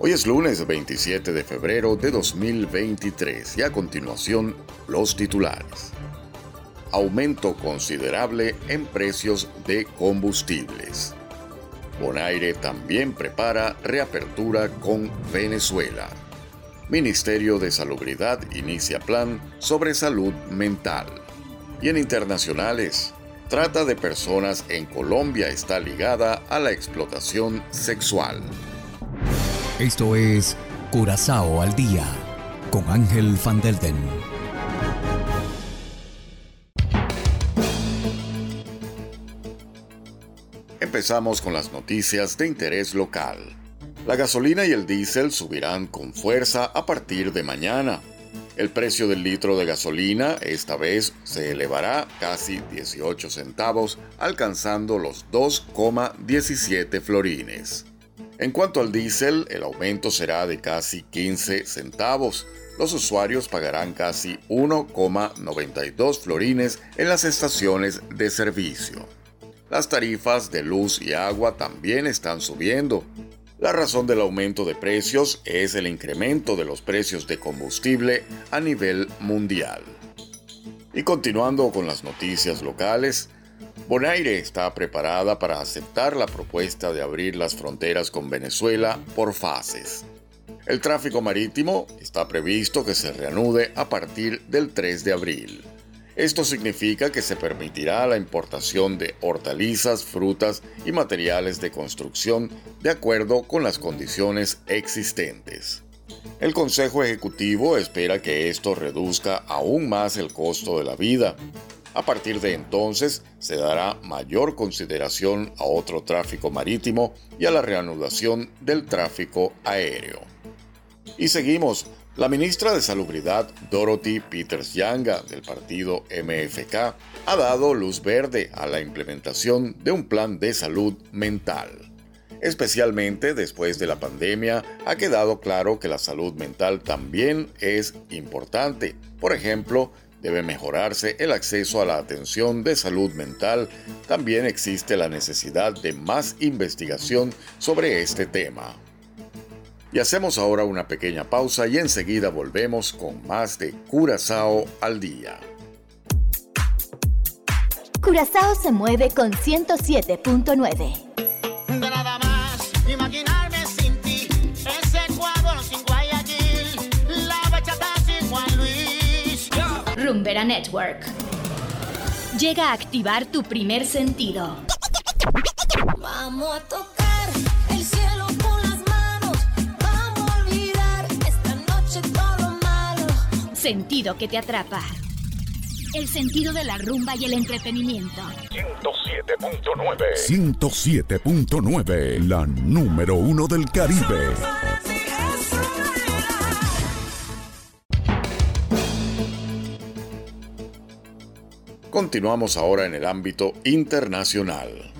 Hoy es lunes 27 de febrero de 2023 y a continuación los titulares. Aumento considerable en precios de combustibles. Bonaire también prepara reapertura con Venezuela. Ministerio de Salubridad inicia plan sobre salud mental. Y en internacionales, trata de personas en Colombia está ligada a la explotación sexual. Esto es Curazao al día con Ángel Van Delden. Empezamos con las noticias de interés local. La gasolina y el diésel subirán con fuerza a partir de mañana. El precio del litro de gasolina esta vez se elevará casi 18 centavos, alcanzando los 2,17 florines. En cuanto al diésel, el aumento será de casi 15 centavos. Los usuarios pagarán casi 1,92 florines en las estaciones de servicio. Las tarifas de luz y agua también están subiendo. La razón del aumento de precios es el incremento de los precios de combustible a nivel mundial. Y continuando con las noticias locales, Bonaire está preparada para aceptar la propuesta de abrir las fronteras con Venezuela por fases. El tráfico marítimo está previsto que se reanude a partir del 3 de abril. Esto significa que se permitirá la importación de hortalizas, frutas y materiales de construcción de acuerdo con las condiciones existentes. El Consejo Ejecutivo espera que esto reduzca aún más el costo de la vida. A partir de entonces se dará mayor consideración a otro tráfico marítimo y a la reanudación del tráfico aéreo. Y seguimos. La ministra de Salubridad, Dorothy Peters Yanga, del partido MFK, ha dado luz verde a la implementación de un plan de salud mental. Especialmente después de la pandemia, ha quedado claro que la salud mental también es importante. Por ejemplo, debe mejorarse el acceso a la atención de salud mental. También existe la necesidad de más investigación sobre este tema. Y hacemos ahora una pequeña pausa y enseguida volvemos con más de Curazao al día. Curazao se mueve con 107.9. Network. Llega a activar tu primer sentido. Vamos a tocar el cielo con las manos. Vamos a olvidar esta noche todo lo malo. Sentido que te atrapa. El sentido de la rumba y el entretenimiento. 107.9, la número uno del Caribe. Continuamos ahora en el ámbito internacional.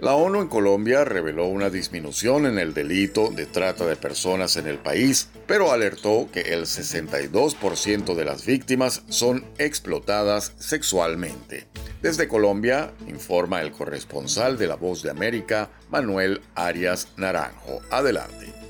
La ONU en Colombia reveló una disminución en el delito de trata de personas en el país, pero alertó que el 62% de las víctimas son explotadas sexualmente. Desde Colombia, informa el corresponsal de La Voz de América, Manuel Arias Naranjo. Adelante.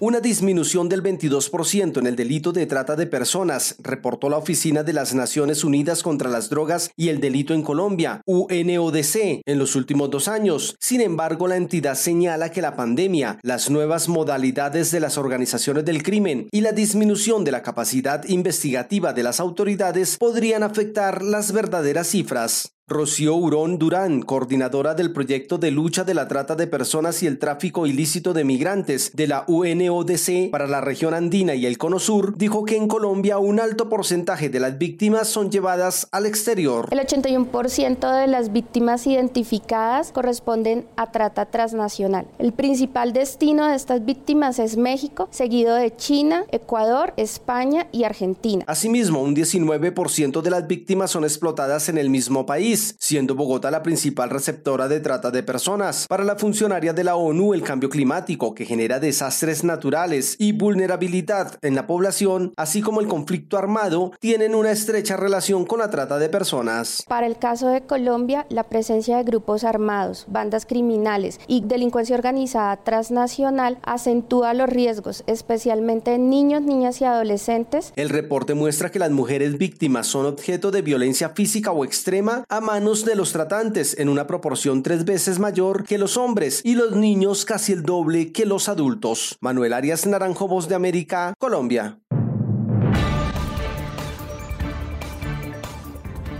Una disminución del 22% en el delito de trata de personas, reportó la Oficina de las Naciones Unidas contra las Drogas y el Delito en Colombia, UNODC, en los últimos dos años. Sin embargo, la entidad señala que la pandemia, las nuevas modalidades de las organizaciones del crimen y la disminución de la capacidad investigativa de las autoridades podrían afectar las verdaderas cifras. Rocío Urón Durán, coordinadora del proyecto de lucha de la trata de personas y el tráfico ilícito de migrantes de la UNODC para la región andina y el Cono Sur, dijo que en Colombia un alto porcentaje de las víctimas son llevadas al exterior. El 81% de las víctimas identificadas corresponden a trata transnacional. El principal destino de estas víctimas es México, seguido de China, Ecuador, España y Argentina. Asimismo, un 19% de las víctimas son explotadas en el mismo país, siendo Bogotá la principal receptora de trata de personas. Para la funcionaria de la ONU, el cambio climático, que genera desastres naturales y vulnerabilidad en la población, así como el conflicto armado, tienen una estrecha relación con la trata de personas. Para el caso de Colombia, la presencia de grupos armados, bandas criminales y delincuencia organizada transnacional acentúa los riesgos, especialmente en niños, niñas y adolescentes. El reporte muestra que las mujeres víctimas son objeto de violencia física o extrema a manos de los tratantes en una proporción tres veces mayor que los hombres y los niños casi el doble que los adultos. Manuel Arias Naranjo, Voz de América, Colombia.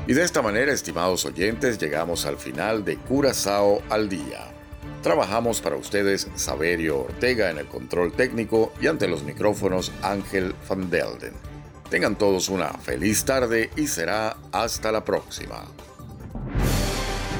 Y de esta manera, estimados oyentes, llegamos al final de Curazao al Día. Trabajamos para ustedes Saberio Ortega en el control técnico y ante los micrófonos Ángel Van Delden. Tengan todos una feliz tarde y será hasta la próxima.